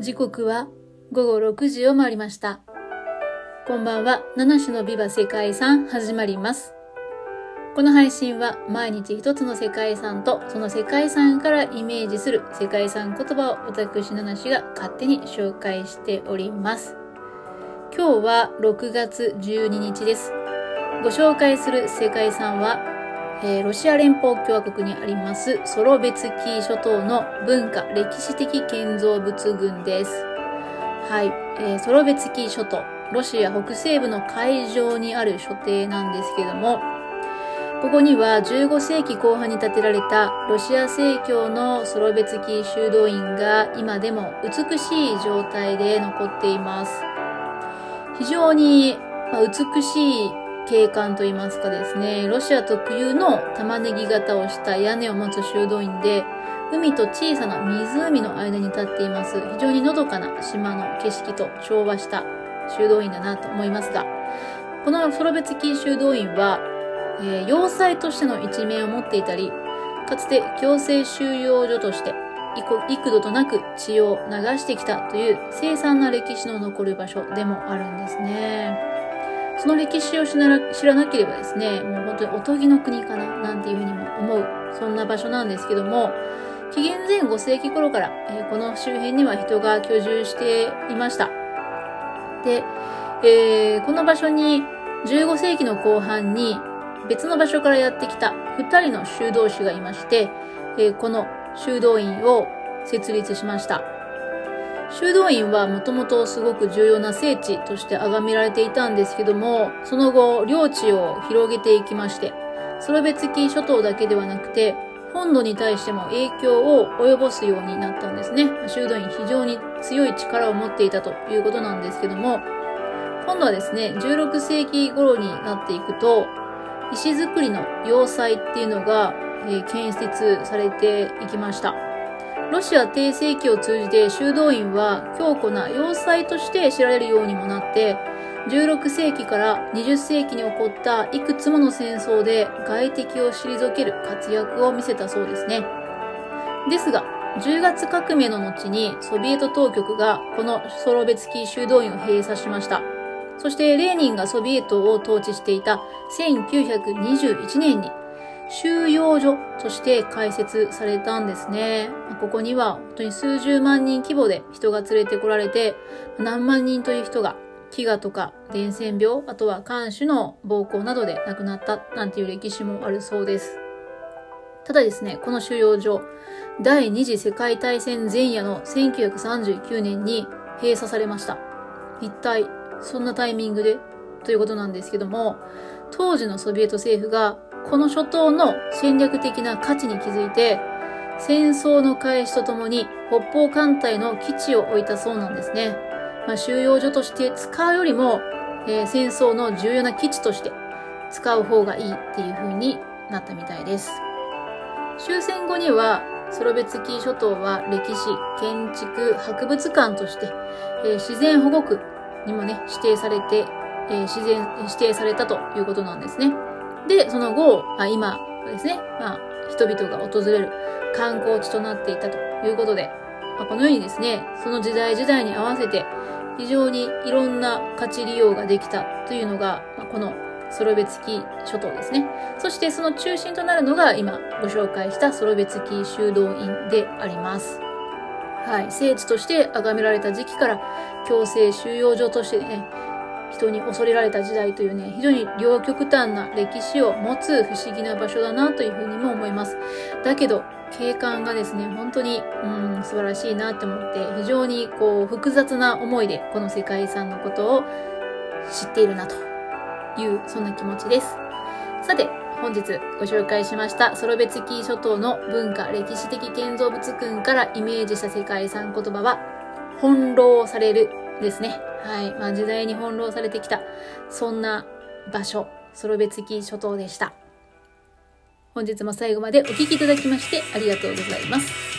時刻は午後6時を回りました。こんばんは、七種のビバ世界遺産始まります。この配信は毎日一つの世界遺産とその世界遺産からイメージする世界遺産言葉を私七種が勝手に紹介しております。今日は6月12日です。ご紹介する世界遺産は、えーロシア連邦共和国にありますソロベツキー諸島の文化歴史的建造物群です。はい、えーソロベツキー諸島、ロシア北西部の海上にある所邸なんですけども、ここには15世紀後半に建てられたロシア正教のソロベツキー修道院が今でも美しい状態で残っています。非常に美しい景観といいますかですね、ロシア特有の玉ねぎ型をした屋根を持つ修道院で、海と小さな湖の間に立っています。非常にのどかな島の景色と調和した修道院だなと思いますが、このソロベツキー修道院は、えー要塞としての一面を持っていたり、かつて強制収容所として幾幾度となく血を流してきたという凄惨な歴史の残る場所でもあるんですね。その歴史を知らなければですね、もう本当におとぎの国かななんていうふうにも思う、そんな場所なんですけども、紀元前5世紀頃から、えーこの周辺には人が居住していました。で、えーこの場所に15世紀の後半に別の場所からやってきた2人の修道士がいまして、えーこの修道院を設立しました。修道院はもともとすごく重要な聖地として崇められていたんですけども、その後、領地を広げていきまして、ソロベツキー諸島だけではなくて、本土に対しても影響を及ぼすようになったんですね。修道院非常に強い力を持っていたということなんですけども、今度はですね、16世紀頃になっていくと、石造りの要塞っていうのが、えー建設されていきました。ロシア帝政期を通じて修道院は強固な要塞として知られるようにもなって、16世紀から20世紀に起こったいくつもの戦争で外敵を退ける活躍を見せたそうですね。ですが、10月革命の後にソビエト当局がこのソロベツキー修道院を閉鎖しました。そしてレーニンがソビエトを統治していた1921年に収容所として開設されたんですね。ここには本当に数十万人規模で人が連れてこられて、何万人という人が飢餓とか伝染病、あとは看守の暴行などで亡くなったなんていう歴史もあるそうです。ただですね、この収容所、第二次世界大戦前夜の1939年に閉鎖されました。一体、そんなタイミングで？ということなんですけども、当時のソビエト政府がこの諸島の戦略的な価値に気づいて、戦争の開始とともに北方艦隊の基地を置いたそうなんですね。まあ、収容所として使うよりも、えー戦争の重要な基地として使う方がいいっていう風になったみたいです。終戦後には、ソロベツキー諸島は歴史、建築、博物館として、えー自然保護区にもね、指定されて、えー自然、指定されたということなんですね。で、その後、あ今ですね、まあ、人々が訪れる観光地となっていたということで、まあ、このようにですね、その時代時代に合わせて、非常にいろんな価値利用ができたというのが、まあ、このソロベツキー諸島ですね。そしてその中心となるのが今ご紹介したソロベツキー修道院であります。はい。聖地として崇められた時期から強制収容所としてね、人に恐れられた時代というね、非常に両極端な歴史を持つ不思議な場所だなというふうにも思います。だけど、景観がですね、本当に、うん、素晴らしいなって思って、非常にこう、複雑な思いでこの世界遺産のことを知っているなという、そんな気持ちです。さて、本日ご紹介しましたソロベツキー諸島の文化歴史的建造物群からイメージした世界遺産言葉は、翻弄されるですね。はい。まあ時代に翻弄されてきた、そんな場所、ソロベツキ諸島でした。本日も最後までお聴きいただきましてありがとうございます。